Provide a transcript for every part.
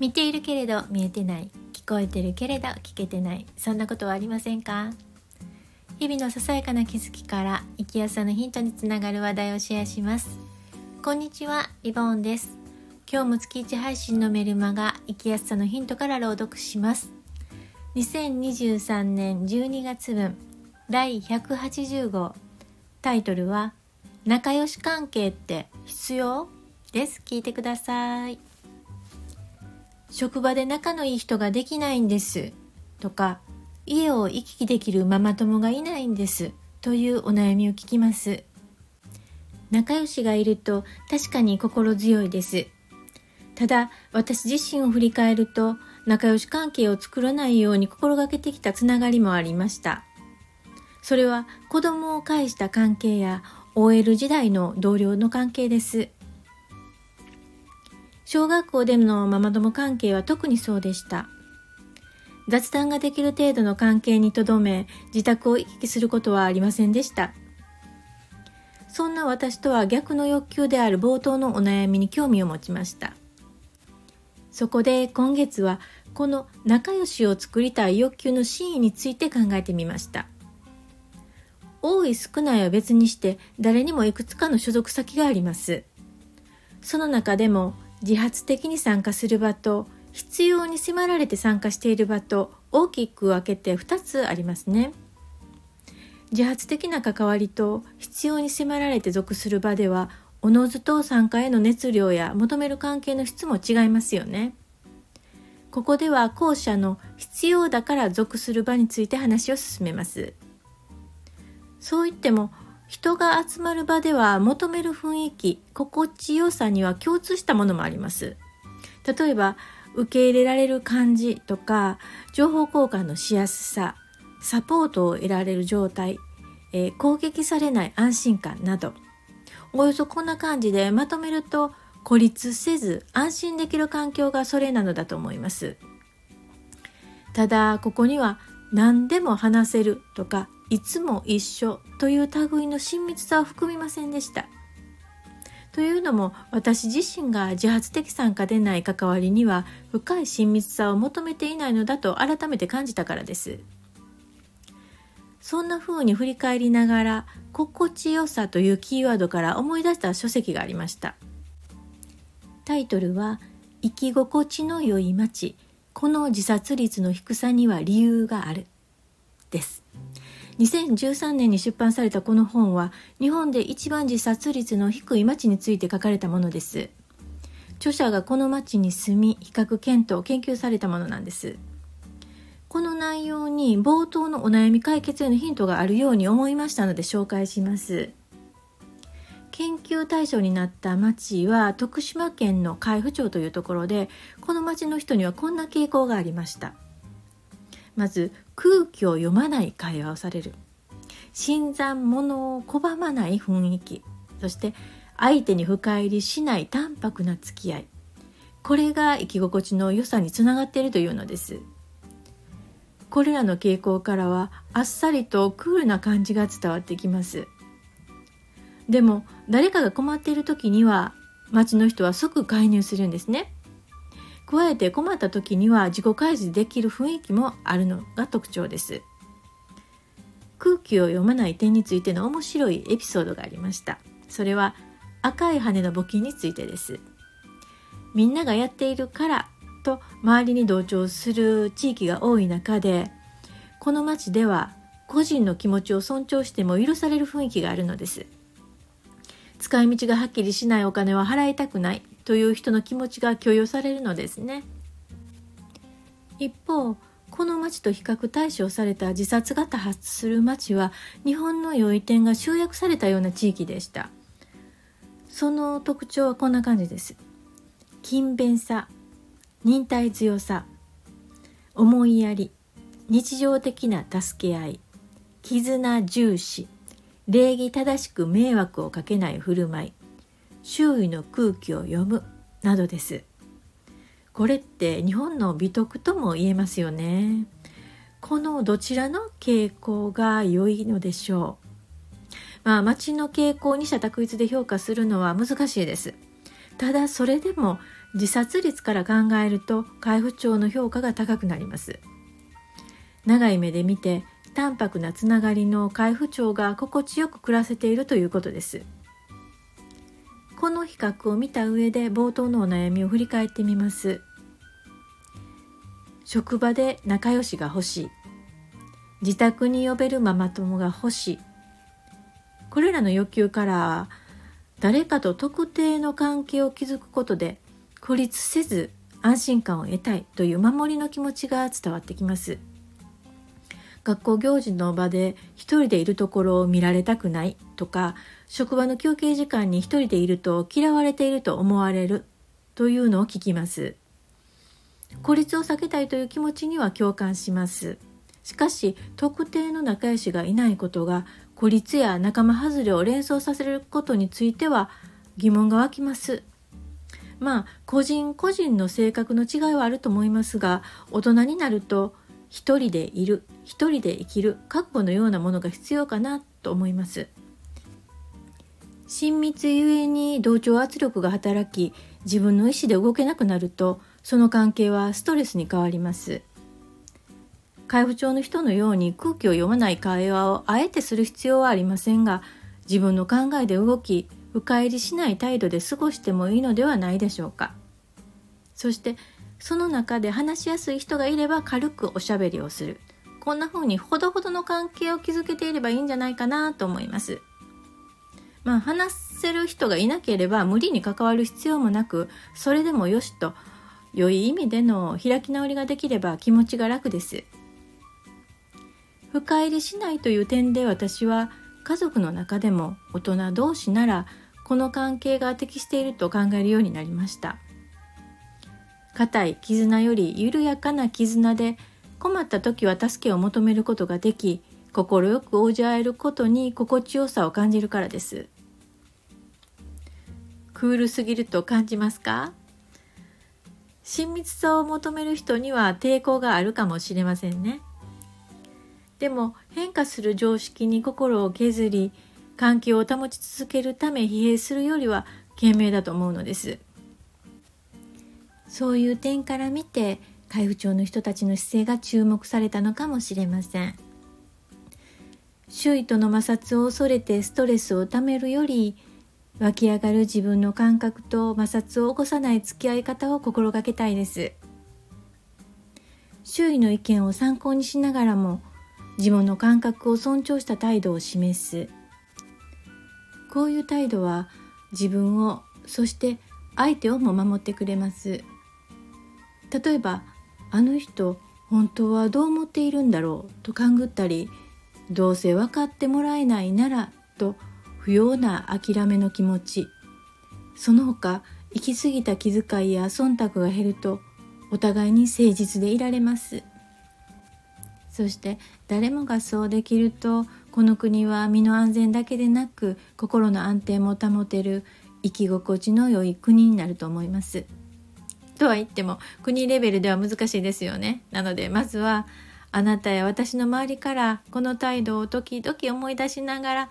見ているけれど見えてない。聞こえてるけれど聞けてない。そんなことはありませんか？日々のささやかな気づきから生きやすさのヒントにつながる話題をシェアします。こんにちはリボーンです。今日も月1配信のメルマが生きやすさのヒントから朗読します。2023年12月分第180号タイトルは仲良し関係って必要？です。聞いてください。職場で仲のいい人ができないんです。とか家を行き来できるママ友がいないんです。というお悩みを聞きます。仲良しがいると確かに心強いです。ただ私自身を振り返ると仲良し関係を作らないように心がけてきたつながりもありました。それは子供を介した関係や OL 時代の同僚の関係です。小学校でのママ友関係は特にそうでした。雑談ができる程度の関係にとどめ、自宅を行き来することはありませんでした。そんな私とは逆の欲求である冒頭のお悩みに興味を持ちました。そこで今月はこの仲良しを作りたい欲求の真意について考えてみました。多い少ないは別にして誰にもいくつかの所属先があります。その中でも自発的に参加する場と必要に迫られて参加している場と大きく分けて2つありますね。自発的な関わりと必要に迫られて属する場ではおのずと参加への熱量や求める関係の質も違いますよね。ここでは後者の必要だから属する場について話を進めます。そう言っても人が集まる場では求める雰囲気心地よさには共通したものもあります。例えば受け入れられる感じとか情報交換のしやすさサポートを得られる状態、えー、攻撃されない安心感など。およそこんな感じでまとめると孤立せず安心できる環境がそれなのだと思います。ただここには何でも話せるとかいつも一緒という類の親密さを含みませんでした。というのも私自身が自発的参加でない関わりには深い親密さを求めていないのだと改めて感じたからです。そんな風に振り返りながら心地よさというキーワードから思い出した書籍がありました。タイトルは生き心地の良い街この自殺率の低さには理由があるです2013年に出版されたこの本は日本で一番自殺率の低い町について書かれたものです。著者がこの町に住み比較検討研究されたものなんです。この内容に冒頭のお悩み解決へのヒントがあるように思いましたので紹介します。研究対象になった町は徳島県の海部町というところでこの町の人にはこんな傾向がありました。まず空気を読まない会話をされる。新参者を拒まない雰囲気。そして相手に深入りしない淡白な付き合い。これが生き心地の良さにつながっているというのです。これらの傾向からはあっさりとクールな感じが伝わってきます。でも誰かが困っている時には町の人は即介入するんですね。加えて困った時には自己開示できる雰囲気もあるのが特徴です。空気を読まない点についての面白いエピソードがありました。それは赤い羽の募金についてです。みんながやっているからと周りに同調する地域が多い中でこの町では個人の気持ちを尊重しても許される雰囲気があるのです。使い道がはっきりしないお金は払いたくない。という人の気持ちが許容されるのですね。一方この町と比較対象された自殺が多発する町は日本の良い点が集約されたような地域でした。その特徴はこんな感じです。勤勉さ忍耐強さ思いやり日常的な助け合い絆重視礼儀正しく迷惑をかけない振る舞い周囲の空気を読むなどです。これって日本の美徳とも言えますよね。このどちらの傾向が良いのでしょう。まあ街の傾向に者択一で評価するのは難しいです。ただそれでも自殺率から考えると海部長の評価が高くなります。長い目で見て淡白なつながりの海部長が心地よく暮らせているということです。比較を見た上で冒頭のお悩みを振り返ってみます。職場で仲良しが欲しい。自宅に呼べるママ友が欲しい。これらの欲求から誰かと特定の関係を築くことで孤立せず安心感を得たいという守りの気持ちが伝わってきます。学校行事の場で一人でいるところを見られたくないとか職場の休憩時間に一人でいると嫌われていると思われるというのを聞きます。孤立を避けたいという気持ちには共感します。しかし特定の仲良しがいないことが孤立や仲間外れを連想させることについては疑問が湧きます。まあ個人個人の性格の違いはあると思いますが大人になると一人でいる一人で生きる覚悟のようなものが必要かなと思います。親密ゆえに同調圧力が働き自分の意思で動けなくなるとその関係はストレスに変わります。海部長の人のように空気を読まない会話をあえてする必要はありませんが自分の考えで動き迂回りしない態度で過ごしてもいいのではないでしょうか。そしてその中で話しやすい人がいれば軽くおしゃべりをする。こんな風にほどほどの関係を築けていればいいんじゃないかなと思います。まあ話せる人がいなければ無理に関わる必要もなくそれでもよしと良い意味での開き直りができれば気持ちが楽です。深入りしないという点で私は家族の中でも大人同士ならこの関係が適していると考えるようになりました。固い絆より緩やかな絆で困った時は助けを求めることができ快く応じ合えることに心地よさを感じるからです。クールすぎると感じますか？親密さを求める人には抵抗があるかもしれませんね。でも変化する常識に心を削り環境を保ち続けるため疲弊するよりは賢明だと思うのです。そういう点から見て海部町の人たちの姿勢が注目されたのかもしれません。周囲との摩擦を恐れてストレスをためるより湧き上がる自分の感覚と摩擦を起こさない付き合い方を心がけたいです。周囲の意見を参考にしながらも自分の感覚を尊重した態度を示す。こういう態度は自分をそして相手をも守ってくれます。例えばあの人本当はどう思っているんだろうと勘ぐったりどうせ分かってもらえないならと不要な諦めの気持ちその他行き過ぎた気遣いや忖度が減るとお互いに誠実でいられますそして誰もがそうできるとこの国は身の安全だけでなく心の安定も保てる生き心地の良い国になると思います。とは言っても国レベルでは難しいですよね。なのでまずはあなたや私の周りからこの態度を時々思い出しながら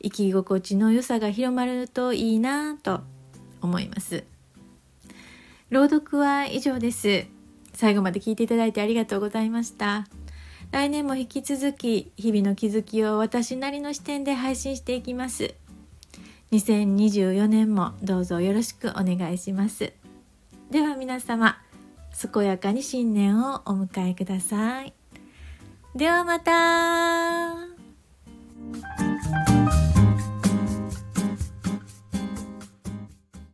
生き心地の良さが広まるといいなと思います。朗読は以上です。最後まで聞いていただいてありがとうございました。来年も引き続き日々の気づきを私なりの視点で配信していきます2024年もどうぞよろしくお願いしますでは皆様健やかに新年をお迎えください。ではまた。